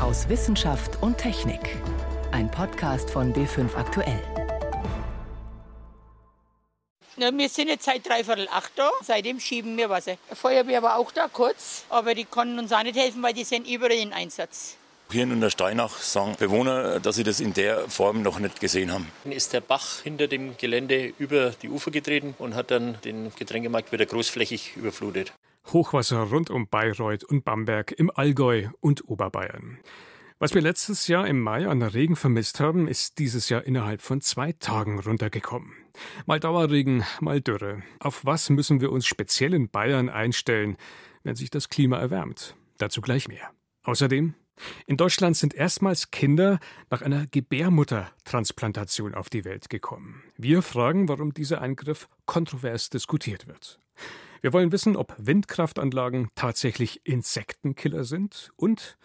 aus Wissenschaft und Technik. Ein Podcast von B5 Aktuell. Na, wir sind jetzt seit dreiviertel acht da. Seitdem schieben wir Wasser. Feuerwehr war auch da kurz, aber die konnten uns auch nicht helfen, weil die sind überall in Einsatz. Hier in Untersteinach sagen Bewohner, dass sie das in der Form noch nicht gesehen haben. Dann ist der Bach hinter dem Gelände über die Ufer getreten und hat dann den Getränkemarkt wieder großflächig überflutet. Hochwasser rund um Bayreuth und Bamberg im Allgäu und Oberbayern. Was wir letztes Jahr im Mai an Regen vermisst haben, ist dieses Jahr innerhalb von zwei Tagen runtergekommen. Mal Dauerregen, mal Dürre. Auf was müssen wir uns speziell in Bayern einstellen, wenn sich das Klima erwärmt? Dazu gleich mehr. Außerdem in Deutschland sind erstmals Kinder nach einer Gebärmuttertransplantation auf die Welt gekommen. Wir fragen, warum dieser Eingriff kontrovers diskutiert wird. Wir wollen wissen, ob Windkraftanlagen tatsächlich Insektenkiller sind und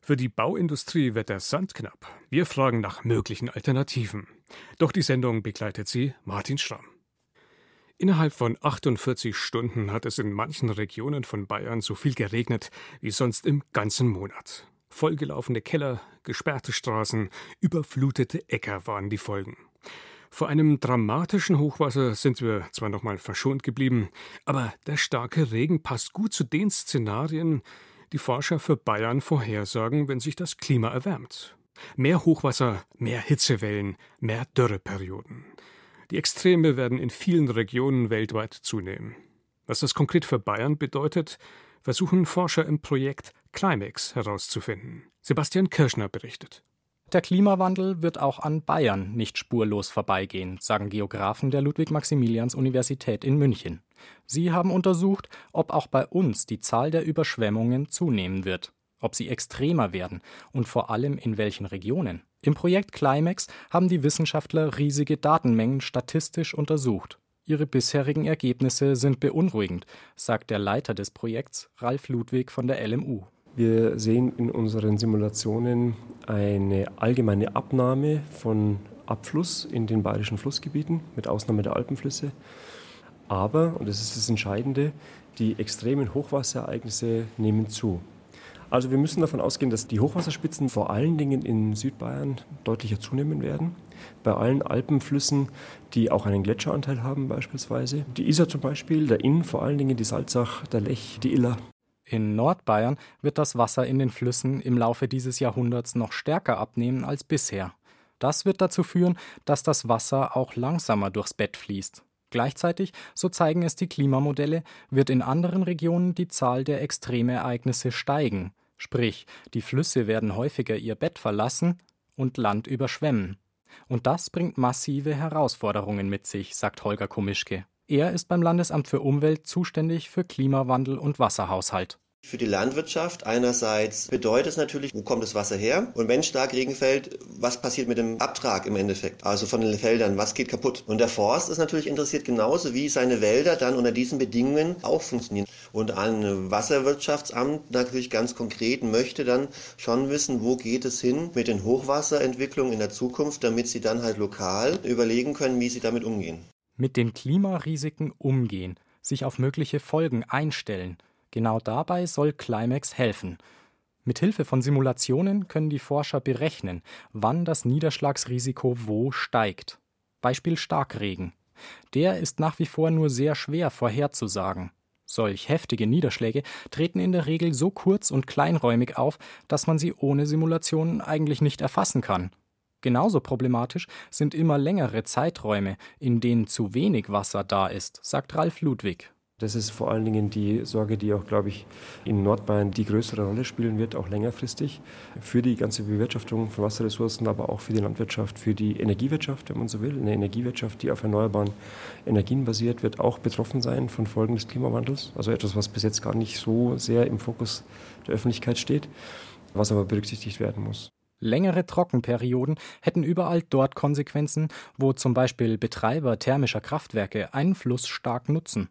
für die Bauindustrie wird der Sand knapp. Wir fragen nach möglichen Alternativen. Doch die Sendung begleitet sie Martin Schramm. Innerhalb von 48 Stunden hat es in manchen Regionen von Bayern so viel geregnet wie sonst im ganzen Monat. Vollgelaufene Keller, gesperrte Straßen, überflutete Äcker waren die Folgen. Vor einem dramatischen Hochwasser sind wir zwar noch mal verschont geblieben, aber der starke Regen passt gut zu den Szenarien, die Forscher für Bayern vorhersagen, wenn sich das Klima erwärmt. Mehr Hochwasser, mehr Hitzewellen, mehr Dürreperioden. Die Extreme werden in vielen Regionen weltweit zunehmen. Was das konkret für Bayern bedeutet, versuchen Forscher im Projekt Climax herauszufinden. Sebastian Kirschner berichtet. Der Klimawandel wird auch an Bayern nicht spurlos vorbeigehen, sagen Geografen der Ludwig-Maximilians-Universität in München. Sie haben untersucht, ob auch bei uns die Zahl der Überschwemmungen zunehmen wird, ob sie extremer werden und vor allem in welchen Regionen. Im Projekt Climax haben die Wissenschaftler riesige Datenmengen statistisch untersucht. Ihre bisherigen Ergebnisse sind beunruhigend, sagt der Leiter des Projekts, Ralf Ludwig von der LMU. Wir sehen in unseren Simulationen eine allgemeine Abnahme von Abfluss in den bayerischen Flussgebieten, mit Ausnahme der Alpenflüsse. Aber, und das ist das Entscheidende, die extremen Hochwasserereignisse nehmen zu. Also wir müssen davon ausgehen, dass die Hochwasserspitzen vor allen Dingen in Südbayern deutlicher zunehmen werden. Bei allen Alpenflüssen, die auch einen Gletscheranteil haben beispielsweise. Die Isar zum Beispiel, der Inn, vor allen Dingen die Salzach, der Lech, die Iller. In Nordbayern wird das Wasser in den Flüssen im Laufe dieses Jahrhunderts noch stärker abnehmen als bisher. Das wird dazu führen, dass das Wasser auch langsamer durchs Bett fließt. Gleichzeitig, so zeigen es die Klimamodelle, wird in anderen Regionen die Zahl der Extremereignisse steigen. Sprich, die Flüsse werden häufiger ihr Bett verlassen und Land überschwemmen. Und das bringt massive Herausforderungen mit sich, sagt Holger Komischke. Er ist beim Landesamt für Umwelt zuständig für Klimawandel und Wasserhaushalt. Für die Landwirtschaft einerseits bedeutet es natürlich, wo kommt das Wasser her? Und wenn stark Regen fällt, was passiert mit dem Abtrag im Endeffekt? Also von den Feldern, was geht kaputt? Und der Forst ist natürlich interessiert genauso, wie seine Wälder dann unter diesen Bedingungen auch funktionieren. Und ein Wasserwirtschaftsamt natürlich ganz konkret möchte dann schon wissen, wo geht es hin mit den Hochwasserentwicklungen in der Zukunft, damit sie dann halt lokal überlegen können, wie sie damit umgehen. Mit den Klimarisiken umgehen, sich auf mögliche Folgen einstellen – Genau dabei soll Climax helfen. Mit Hilfe von Simulationen können die Forscher berechnen, wann das Niederschlagsrisiko wo steigt. Beispiel Starkregen. Der ist nach wie vor nur sehr schwer vorherzusagen. Solch heftige Niederschläge treten in der Regel so kurz und kleinräumig auf, dass man sie ohne Simulationen eigentlich nicht erfassen kann. Genauso problematisch sind immer längere Zeiträume, in denen zu wenig Wasser da ist, sagt Ralf Ludwig. Das ist vor allen Dingen die Sorge, die auch, glaube ich, in Nordbayern die größere Rolle spielen wird, auch längerfristig, für die ganze Bewirtschaftung von Wasserressourcen, aber auch für die Landwirtschaft, für die Energiewirtschaft, wenn man so will. Eine Energiewirtschaft, die auf erneuerbaren Energien basiert, wird auch betroffen sein von Folgen des Klimawandels. Also etwas, was bis jetzt gar nicht so sehr im Fokus der Öffentlichkeit steht, was aber berücksichtigt werden muss. Längere Trockenperioden hätten überall dort Konsequenzen, wo zum Beispiel Betreiber thermischer Kraftwerke einen Fluss stark nutzen.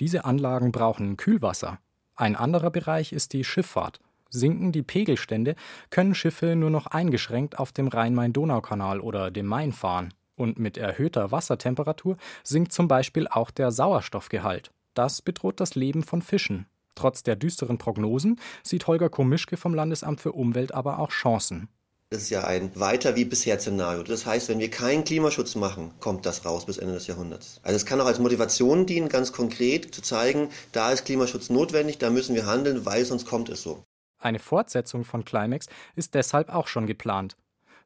Diese Anlagen brauchen Kühlwasser. Ein anderer Bereich ist die Schifffahrt. Sinken die Pegelstände, können Schiffe nur noch eingeschränkt auf dem Rhein-Main-Donau-Kanal oder dem Main fahren. Und mit erhöhter Wassertemperatur sinkt zum Beispiel auch der Sauerstoffgehalt. Das bedroht das Leben von Fischen. Trotz der düsteren Prognosen sieht Holger Komischke vom Landesamt für Umwelt aber auch Chancen. Das ist ja ein weiter wie bisher Szenario. Das heißt, wenn wir keinen Klimaschutz machen, kommt das raus bis Ende des Jahrhunderts. Also es kann auch als Motivation dienen, ganz konkret zu zeigen, da ist Klimaschutz notwendig, da müssen wir handeln, weil sonst kommt es so. Eine Fortsetzung von Climax ist deshalb auch schon geplant.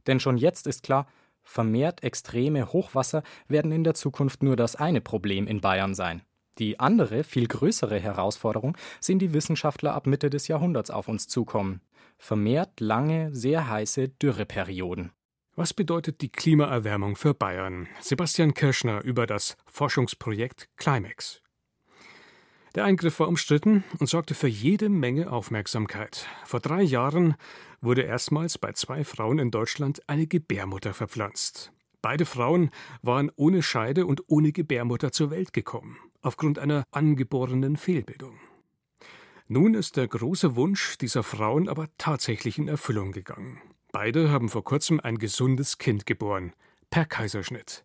Denn schon jetzt ist klar, vermehrt extreme Hochwasser werden in der Zukunft nur das eine Problem in Bayern sein. Die andere, viel größere Herausforderung sehen die Wissenschaftler ab Mitte des Jahrhunderts auf uns zukommen. Vermehrt lange, sehr heiße Dürreperioden. Was bedeutet die Klimaerwärmung für Bayern? Sebastian Kirschner über das Forschungsprojekt Climax. Der Eingriff war umstritten und sorgte für jede Menge Aufmerksamkeit. Vor drei Jahren wurde erstmals bei zwei Frauen in Deutschland eine Gebärmutter verpflanzt. Beide Frauen waren ohne Scheide und ohne Gebärmutter zur Welt gekommen, aufgrund einer angeborenen Fehlbildung. Nun ist der große Wunsch dieser Frauen aber tatsächlich in Erfüllung gegangen. Beide haben vor kurzem ein gesundes Kind geboren, per Kaiserschnitt.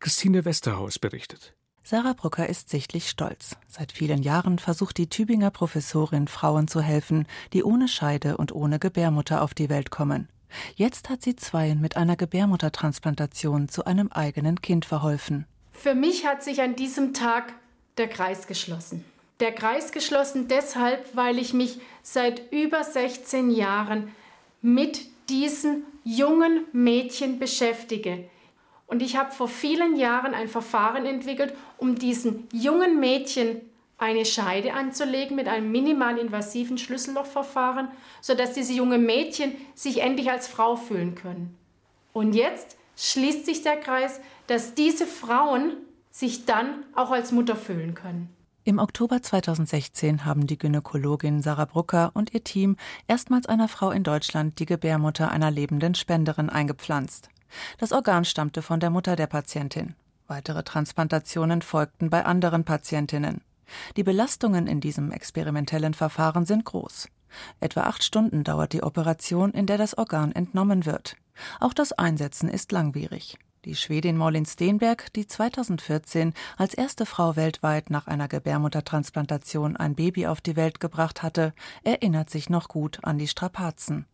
Christine Westerhaus berichtet. Sarah Brucker ist sichtlich stolz. Seit vielen Jahren versucht die Tübinger Professorin Frauen zu helfen, die ohne Scheide und ohne Gebärmutter auf die Welt kommen. Jetzt hat sie zweien mit einer Gebärmuttertransplantation zu einem eigenen Kind verholfen. Für mich hat sich an diesem Tag der Kreis geschlossen. Der Kreis geschlossen deshalb, weil ich mich seit über 16 Jahren mit diesen jungen Mädchen beschäftige. Und ich habe vor vielen Jahren ein Verfahren entwickelt, um diesen jungen Mädchen eine Scheide anzulegen mit einem minimal invasiven Schlüssellochverfahren, sodass diese jungen Mädchen sich endlich als Frau fühlen können. Und jetzt schließt sich der Kreis, dass diese Frauen sich dann auch als Mutter fühlen können. Im Oktober 2016 haben die Gynäkologin Sarah Brucker und ihr Team erstmals einer Frau in Deutschland die Gebärmutter einer lebenden Spenderin eingepflanzt. Das Organ stammte von der Mutter der Patientin. Weitere Transplantationen folgten bei anderen Patientinnen. Die Belastungen in diesem experimentellen Verfahren sind groß. Etwa acht Stunden dauert die Operation, in der das Organ entnommen wird. Auch das Einsetzen ist langwierig. Die Schwedin Maulin Steenberg, die 2014 als erste Frau weltweit nach einer Gebärmuttertransplantation ein Baby auf die Welt gebracht hatte, erinnert sich noch gut an die Strapazen.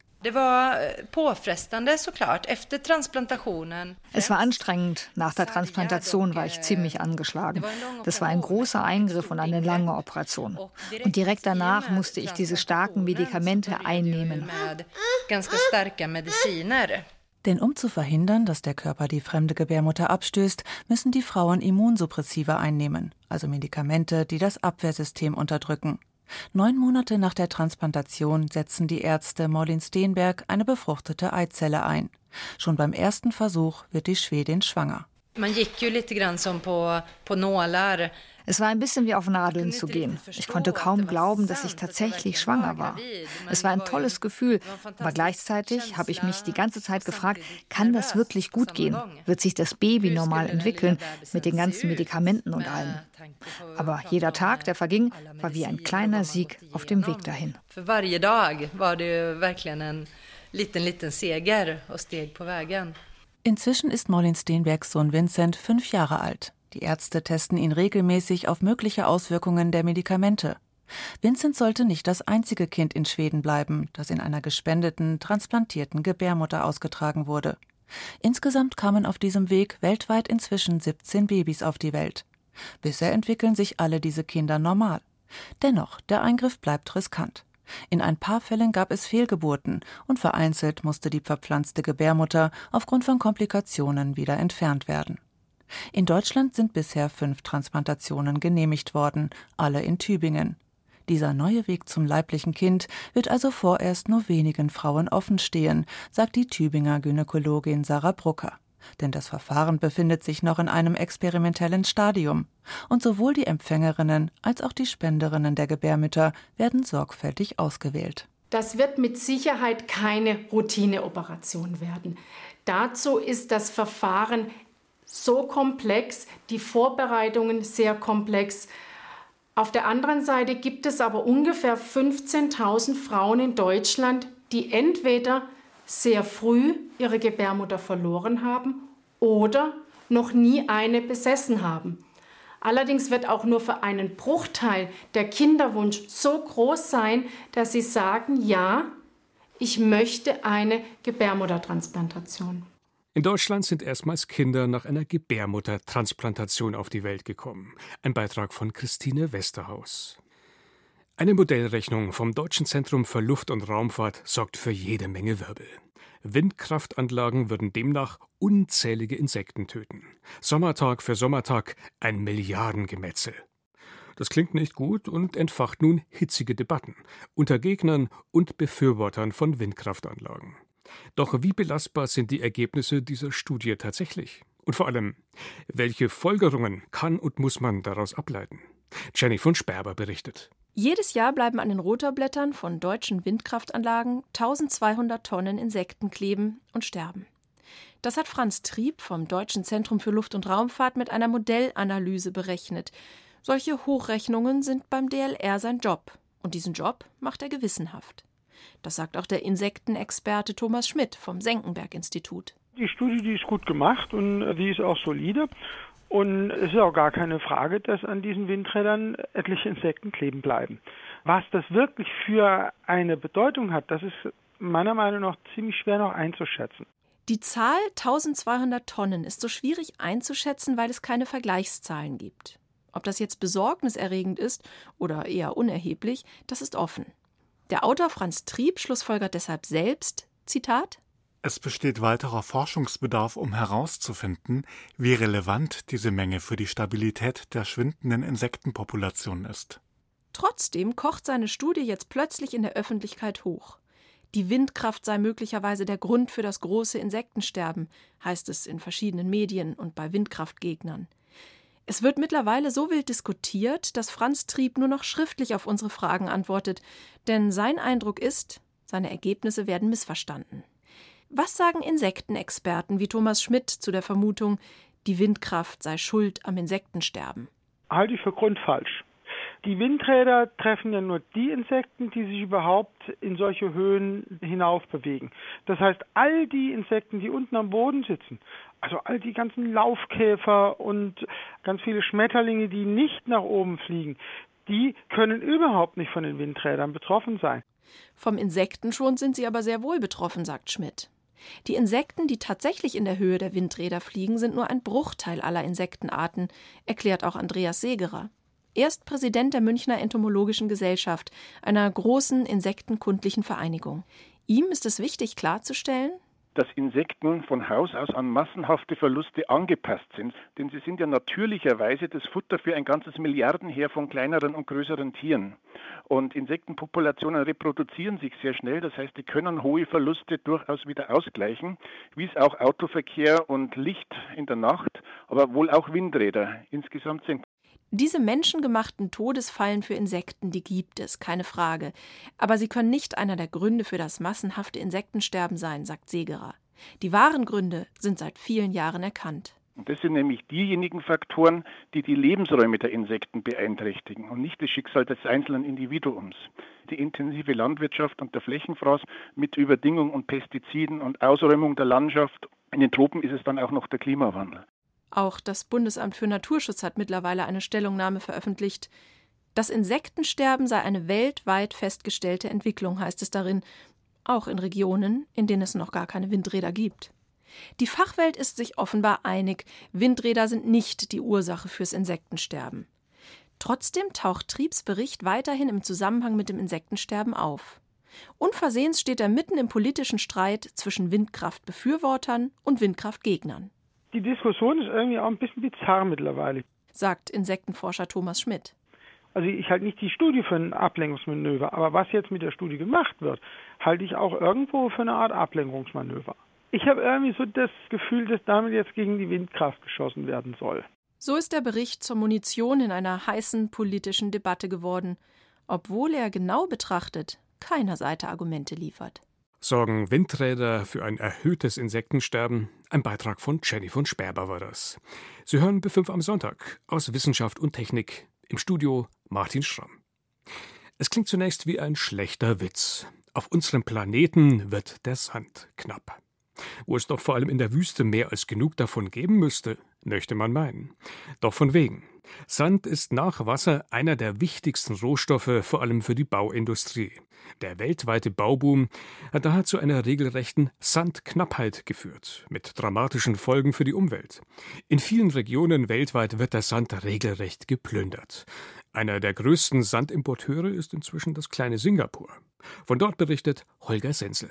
Transplantationen. Es war anstrengend. Nach der Transplantation war ich ziemlich angeschlagen. Das war ein großer Eingriff und eine lange Operation. Und direkt danach musste ich diese starken Medikamente einnehmen. Denn um zu verhindern, dass der Körper die fremde Gebärmutter abstößt, müssen die Frauen Immunsuppressiva einnehmen, also Medikamente, die das Abwehrsystem unterdrücken. Neun Monate nach der Transplantation setzen die Ärzte Maulin Steenberg eine befruchtete Eizelle ein. Schon beim ersten Versuch wird die Schwedin schwanger. Man gick ju lite grann som nålar. Es war ein bisschen wie auf Nadeln zu gehen. Ich konnte kaum glauben, dass ich tatsächlich schwanger war. Es war ein tolles Gefühl, aber gleichzeitig habe ich mich die ganze Zeit gefragt, kann das wirklich gut gehen? Wird sich das Baby normal entwickeln mit den ganzen Medikamenten und allem? Aber jeder Tag, der verging, war wie ein kleiner Sieg auf dem Weg dahin. Für varje dag war det verkligen en liten, liten seger och steg på vägen. Inzwischen ist Maulin Steenbergs Sohn Vincent fünf Jahre alt. Die Ärzte testen ihn regelmäßig auf mögliche Auswirkungen der Medikamente. Vincent sollte nicht das einzige Kind in Schweden bleiben, das in einer gespendeten, transplantierten Gebärmutter ausgetragen wurde. Insgesamt kamen auf diesem Weg weltweit inzwischen 17 Babys auf die Welt. Bisher entwickeln sich alle diese Kinder normal. Dennoch, der Eingriff bleibt riskant. In ein paar Fällen gab es Fehlgeburten und vereinzelt musste die verpflanzte Gebärmutter aufgrund von Komplikationen wieder entfernt werden. In Deutschland sind bisher fünf Transplantationen genehmigt worden, alle in Tübingen. Dieser neue Weg zum leiblichen Kind wird also vorerst nur wenigen Frauen offenstehen, sagt die Tübinger Gynäkologin Sarah Brucker. Denn das Verfahren befindet sich noch in einem experimentellen Stadium. Und sowohl die Empfängerinnen als auch die Spenderinnen der Gebärmütter werden sorgfältig ausgewählt. Das wird mit Sicherheit keine Routineoperation werden. Dazu ist das Verfahren so komplex, die Vorbereitungen sehr komplex. Auf der anderen Seite gibt es aber ungefähr 15.000 Frauen in Deutschland, die entweder sehr früh ihre Gebärmutter verloren haben oder noch nie eine besessen haben. Allerdings wird auch nur für einen Bruchteil der Kinderwunsch so groß sein, dass sie sagen, ja, ich möchte eine Gebärmuttertransplantation. In Deutschland sind erstmals Kinder nach einer Gebärmuttertransplantation auf die Welt gekommen. Ein Beitrag von Christine Westerhaus. Eine Modellrechnung vom Deutschen Zentrum für Luft- und Raumfahrt sorgt für jede Menge Wirbel. Windkraftanlagen würden demnach unzählige Insekten töten. Sommertag für Sommertag ein Milliardengemetzel. Das klingt nicht gut und entfacht nun hitzige Debatten unter Gegnern und Befürwortern von Windkraftanlagen. Doch wie belastbar sind die Ergebnisse dieser Studie tatsächlich? Und vor allem, welche Folgerungen kann und muss man daraus ableiten? Jenny von Sperber berichtet. Jedes Jahr bleiben an den Rotorblättern von deutschen Windkraftanlagen 1200 Tonnen Insekten kleben und sterben. Das hat Franz Trieb vom Deutschen Zentrum für Luft- und Raumfahrt mit einer Modellanalyse berechnet. Solche Hochrechnungen sind beim DLR sein Job. Und diesen Job macht er gewissenhaft. Das sagt auch der Insektenexperte Thomas Schmidt vom Senckenberg-Institut. Die Studie, die ist gut gemacht und die ist auch solide. Und es ist auch gar keine Frage, dass an diesen Windrädern etliche Insekten kleben bleiben. Was das wirklich für eine Bedeutung hat, das ist meiner Meinung nach ziemlich schwer noch einzuschätzen. Die Zahl 1200 Tonnen ist so schwierig einzuschätzen, weil es keine Vergleichszahlen gibt. Ob das jetzt besorgniserregend ist oder eher unerheblich, das ist offen. Der Autor Franz Trieb schlussfolgert deshalb selbst, Zitat, es besteht weiterer Forschungsbedarf, um herauszufinden, wie relevant diese Menge für die Stabilität der schwindenden Insektenpopulation ist. Trotzdem kocht seine Studie jetzt plötzlich in der Öffentlichkeit hoch. Die Windkraft sei möglicherweise der Grund für das große Insektensterben, heißt es in verschiedenen Medien und bei Windkraftgegnern. Es wird mittlerweile so wild diskutiert, dass Franz Trieb nur noch schriftlich auf unsere Fragen antwortet, denn sein Eindruck ist, seine Ergebnisse werden missverstanden. Was sagen Insektenexperten wie Thomas Schmidt zu der Vermutung, die Windkraft sei schuld am Insektensterben? Halte ich für grundfalsch. Die Windräder treffen ja nur die Insekten, die sich überhaupt in solche Höhen hinauf bewegen. Das heißt, all die Insekten, die unten am Boden sitzen, also all die ganzen Laufkäfer und ganz viele Schmetterlinge, die nicht nach oben fliegen, die können überhaupt nicht von den Windrädern betroffen sein. Vom Insektenschwund sind sie aber sehr wohl betroffen, sagt Schmidt. Die Insekten, die tatsächlich in der Höhe der Windräder fliegen, sind nur ein Bruchteil aller Insektenarten, erklärt auch Andreas Segerer. Er ist Präsident der Münchner Entomologischen Gesellschaft, einer großen insektenkundlichen Vereinigung. Ihm ist es wichtig klarzustellen, dass Insekten von Haus aus an massenhafte Verluste angepasst sind, denn sie sind ja natürlicherweise das Futter für ein ganzes Milliardenheer von kleineren und größeren Tieren. Und Insektenpopulationen reproduzieren sich sehr schnell, das heißt, die können hohe Verluste durchaus wieder ausgleichen, wie es auch Autoverkehr und Licht in der Nacht, aber wohl auch Windräder insgesamt sind. Diese menschengemachten Todesfallen für Insekten, die gibt es, keine Frage. Aber sie können nicht einer der Gründe für das massenhafte Insektensterben sein, sagt Segerer. Die wahren Gründe sind seit vielen Jahren erkannt. Und das sind nämlich diejenigen Faktoren, die die Lebensräume der Insekten beeinträchtigen und nicht das Schicksal des einzelnen Individuums. Die intensive Landwirtschaft und der Flächenfraß mit Überdingung und Pestiziden und Ausräumung der Landschaft. In den Tropen ist es dann auch noch der Klimawandel. Auch das Bundesamt für Naturschutz hat mittlerweile eine Stellungnahme veröffentlicht. Das Insektensterben sei eine weltweit festgestellte Entwicklung, heißt es darin, auch in Regionen, in denen es noch gar keine Windräder gibt. Die Fachwelt ist sich offenbar einig, Windräder sind nicht die Ursache fürs Insektensterben. Trotzdem taucht Triebs Bericht weiterhin im Zusammenhang mit dem Insektensterben auf. Unversehens steht er mitten im politischen Streit zwischen Windkraftbefürwortern und Windkraftgegnern. Die Diskussion ist irgendwie auch ein bisschen bizarr mittlerweile, sagt Insektenforscher Thomas Schmidt. Also ich halte nicht die Studie für ein Ablenkungsmanöver, aber was jetzt mit der Studie gemacht wird, halte ich auch irgendwo für eine Art Ablenkungsmanöver. Ich habe irgendwie so das Gefühl, dass damit jetzt gegen die Windkraft geschossen werden soll. So ist der Bericht zur Munition in einer heißen politischen Debatte geworden, obwohl er genau betrachtet keiner Seite Argumente liefert. Sorgen Windräder für ein erhöhtes Insektensterben? Ein Beitrag von Jenny von Sperber war das. Sie hören B5 am Sonntag aus Wissenschaft und Technik im Studio Martin Schramm. Es klingt zunächst wie ein schlechter Witz. Auf unserem Planeten wird der Sand knapp. Wo es doch vor allem in der Wüste mehr als genug davon geben müsste, Möchte man meinen. Doch von wegen. Sand ist nach Wasser einer der wichtigsten Rohstoffe, vor allem für die Bauindustrie. Der weltweite Bauboom hat daher zu einer regelrechten Sandknappheit geführt, mit dramatischen Folgen für die Umwelt. In vielen Regionen weltweit wird der Sand regelrecht geplündert. Einer der größten Sandimporteure ist inzwischen das kleine Singapur. Von dort berichtet Holger Senzel.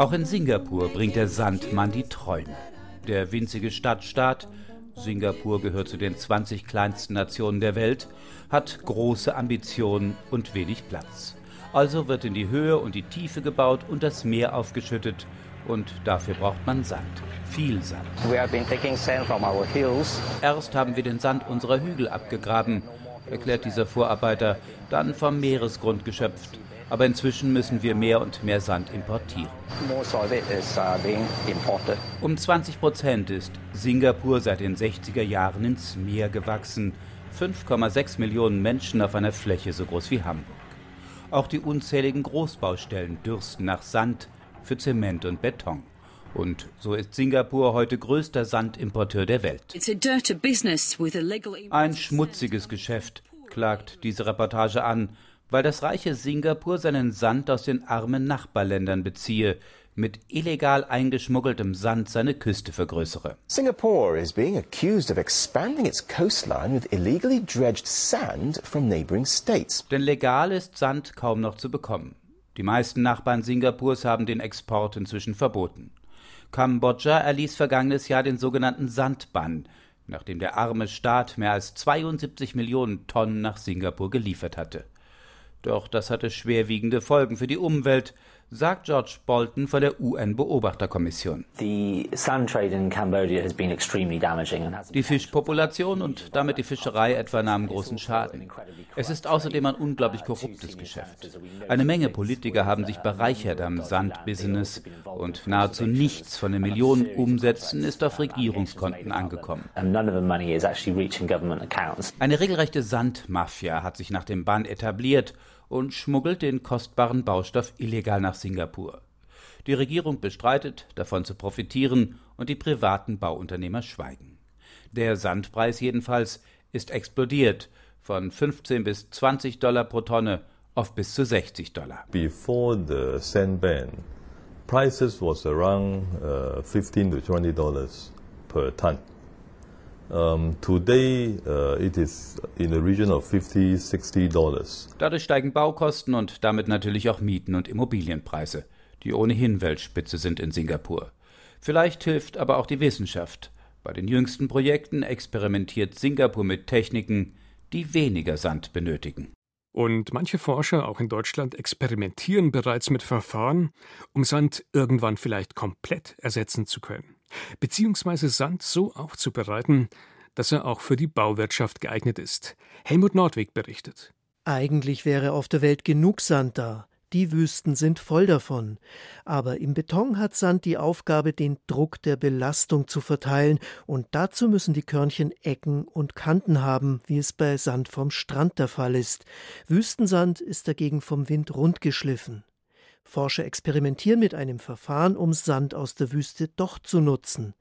Auch in Singapur bringt der Sandmann die Träume. Der winzige Stadtstaat Singapur gehört zu den 20 kleinsten Nationen der Welt, hat große Ambitionen und wenig Platz. Also wird in die Höhe und die Tiefe gebaut und das Meer aufgeschüttet. Und dafür braucht man Sand. Viel Sand. Erst haben wir den Sand unserer Hügel abgegraben, erklärt dieser Vorarbeiter, dann vom Meeresgrund geschöpft aber inzwischen müssen wir mehr und mehr Sand importieren. Um 20 Prozent ist Singapur seit den 60er Jahren ins Meer gewachsen. 5,6 Millionen Menschen auf einer Fläche so groß wie Hamburg. Auch die unzähligen Großbaustellen dürsten nach Sand für Zement und Beton. Und so ist Singapur heute größter Sandimporteur der Welt. Ein schmutziges Geschäft, klagt diese Reportage an, weil das reiche Singapur seinen Sand aus den armen Nachbarländern beziehe, mit illegal eingeschmuggeltem Sand seine Küste vergrößere. Singapore is being accused of expanding its coastline with illegally dredged sand from neighboring states. Denn legal ist Sand kaum noch zu bekommen. Die meisten Nachbarn Singapurs haben den Export inzwischen verboten. Kambodscha erließ vergangenes Jahr den sogenannten Sandbann, nachdem der arme Staat mehr als 72 Millionen Tonnen nach Singapur geliefert hatte. Doch das hatte schwerwiegende Folgen für die Umwelt, sagt George Bolton von der UN-Beobachterkommission. Die Fischpopulation und damit die Fischerei etwa nahmen großen Schaden. Es ist außerdem ein unglaublich korruptes Geschäft. Eine Menge Politiker haben sich bereichert am Sandbusiness und nahezu nichts von den Millionen Umsätzen ist auf Regierungskonten angekommen. Eine regelrechte Sandmafia hat sich nach dem Bann etabliert und schmuggelt den kostbaren Baustoff illegal nach Singapur. Die Regierung bestreitet, davon zu profitieren, und die privaten Bauunternehmer schweigen. Der Sandpreis jedenfalls ist explodiert von 15 bis 20 Dollar pro Tonne auf bis zu 60 Dollar. Before the sand ban, prices was around uh, 15 to 20 dollars per ton. Um, today uh, it is in the region of 50, 60 dollars. Dadurch steigen Baukosten und damit natürlich auch Mieten und Immobilienpreise, die ohnehin Weltspitze sind in Singapur. Vielleicht hilft aber auch die Wissenschaft. Bei den jüngsten Projekten experimentiert Singapur mit Techniken, die weniger Sand benötigen. Und manche Forscher, auch in Deutschland, experimentieren bereits mit Verfahren, um Sand irgendwann vielleicht komplett ersetzen zu können beziehungsweise Sand so aufzubereiten, dass er auch für die Bauwirtschaft geeignet ist. Helmut Nordwig berichtet. Eigentlich wäre auf der Welt genug Sand da. Die Wüsten sind voll davon. Aber im Beton hat Sand die Aufgabe, den Druck der Belastung zu verteilen, und dazu müssen die Körnchen Ecken und Kanten haben, wie es bei Sand vom Strand der Fall ist. Wüstensand ist dagegen vom Wind rundgeschliffen. Forscher experimentieren mit einem Verfahren, um Sand aus der Wüste doch zu nutzen.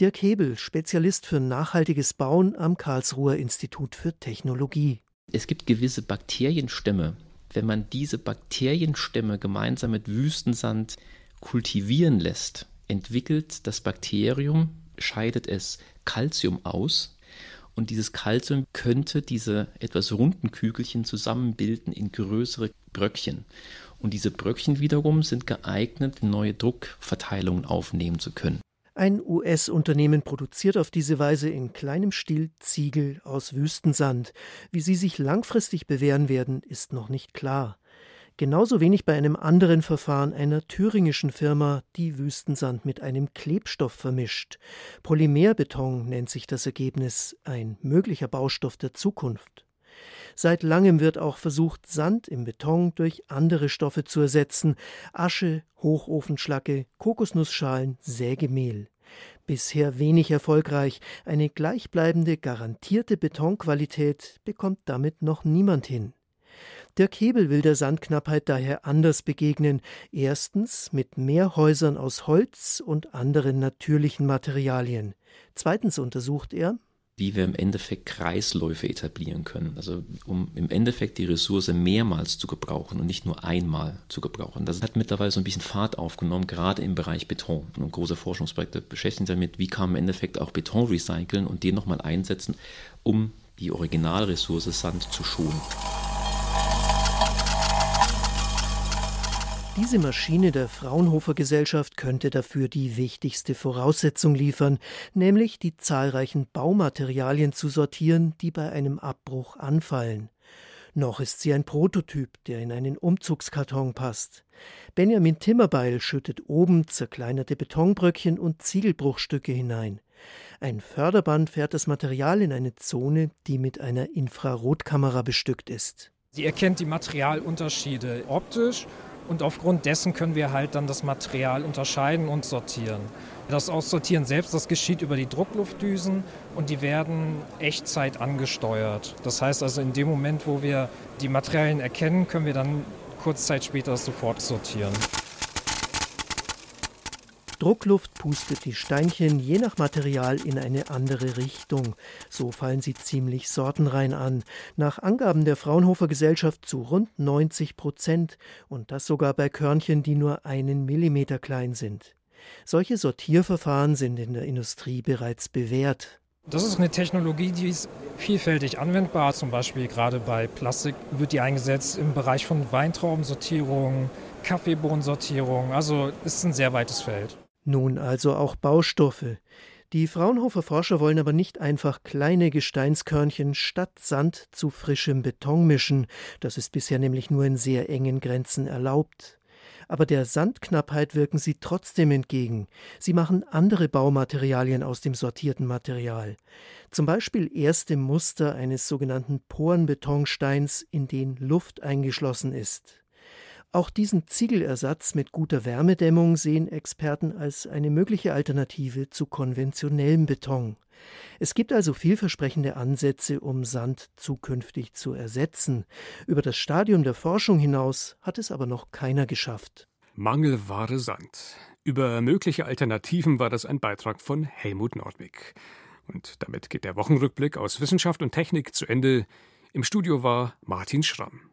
Dirk Hebel, Spezialist für nachhaltiges Bauen am Karlsruher Institut für Technologie. Es gibt gewisse Bakterienstämme. Wenn man diese Bakterienstämme gemeinsam mit Wüstensand kultivieren lässt, entwickelt das Bakterium, scheidet es Calcium aus, und dieses Calcium könnte diese etwas runden Kügelchen zusammenbilden in größere Bröckchen. Und diese Bröckchen wiederum sind geeignet, neue Druckverteilungen aufnehmen zu können. Ein US-Unternehmen produziert auf diese Weise in kleinem Stil Ziegel aus Wüstensand. Wie sie sich langfristig bewähren werden, ist noch nicht klar. Genauso wenig bei einem anderen Verfahren einer thüringischen Firma, die Wüstensand mit einem Klebstoff vermischt. Polymerbeton nennt sich das Ergebnis, ein möglicher Baustoff der Zukunft. Seit langem wird auch versucht, Sand im Beton durch andere Stoffe zu ersetzen: Asche, Hochofenschlacke, Kokosnussschalen, Sägemehl. Bisher wenig erfolgreich. Eine gleichbleibende, garantierte Betonqualität bekommt damit noch niemand hin. Dirk Hebel will der Sandknappheit daher anders begegnen. Erstens mit mehr Häusern aus Holz und anderen natürlichen Materialien. Zweitens untersucht er, wie wir im Endeffekt Kreisläufe etablieren können. Also um im Endeffekt die Ressource mehrmals zu gebrauchen und nicht nur einmal zu gebrauchen. Das hat mittlerweile so ein bisschen Fahrt aufgenommen, gerade im Bereich Beton. Und große Forschungsprojekte beschäftigen sich damit, wie kann man im Endeffekt auch Beton recyceln und den nochmal einsetzen, um die Originalressource Sand zu schonen. Diese Maschine der Fraunhofer Gesellschaft könnte dafür die wichtigste Voraussetzung liefern, nämlich die zahlreichen Baumaterialien zu sortieren, die bei einem Abbruch anfallen. Noch ist sie ein Prototyp, der in einen Umzugskarton passt. Benjamin Timmerbeil schüttet oben zerkleinerte Betonbröckchen und Ziegelbruchstücke hinein. Ein Förderband fährt das Material in eine Zone, die mit einer Infrarotkamera bestückt ist. Sie erkennt die Materialunterschiede optisch und aufgrund dessen können wir halt dann das Material unterscheiden und sortieren. Das Aussortieren selbst, das geschieht über die Druckluftdüsen und die werden Echtzeit angesteuert. Das heißt also in dem Moment, wo wir die Materialien erkennen, können wir dann kurz Zeit später das sofort sortieren. Druckluft pustet die Steinchen je nach Material in eine andere Richtung. So fallen sie ziemlich sortenrein an. Nach Angaben der Fraunhofer Gesellschaft zu rund 90 Prozent. Und das sogar bei Körnchen, die nur einen Millimeter klein sind. Solche Sortierverfahren sind in der Industrie bereits bewährt. Das ist eine Technologie, die ist vielfältig anwendbar. Zum Beispiel gerade bei Plastik wird die eingesetzt im Bereich von Weintraubensortierung, Kaffeebohnensortierung. Also ist ein sehr weites Feld. Nun also auch Baustoffe. Die Fraunhofer Forscher wollen aber nicht einfach kleine Gesteinskörnchen statt Sand zu frischem Beton mischen, das ist bisher nämlich nur in sehr engen Grenzen erlaubt. Aber der Sandknappheit wirken sie trotzdem entgegen. Sie machen andere Baumaterialien aus dem sortierten Material. Zum Beispiel erste Muster eines sogenannten Porenbetonsteins, in den Luft eingeschlossen ist. Auch diesen Ziegelersatz mit guter Wärmedämmung sehen Experten als eine mögliche Alternative zu konventionellem Beton. Es gibt also vielversprechende Ansätze, um Sand zukünftig zu ersetzen. Über das Stadium der Forschung hinaus hat es aber noch keiner geschafft. Mangelware Sand. Über mögliche Alternativen war das ein Beitrag von Helmut Nordwig. Und damit geht der Wochenrückblick aus Wissenschaft und Technik zu Ende. Im Studio war Martin Schramm.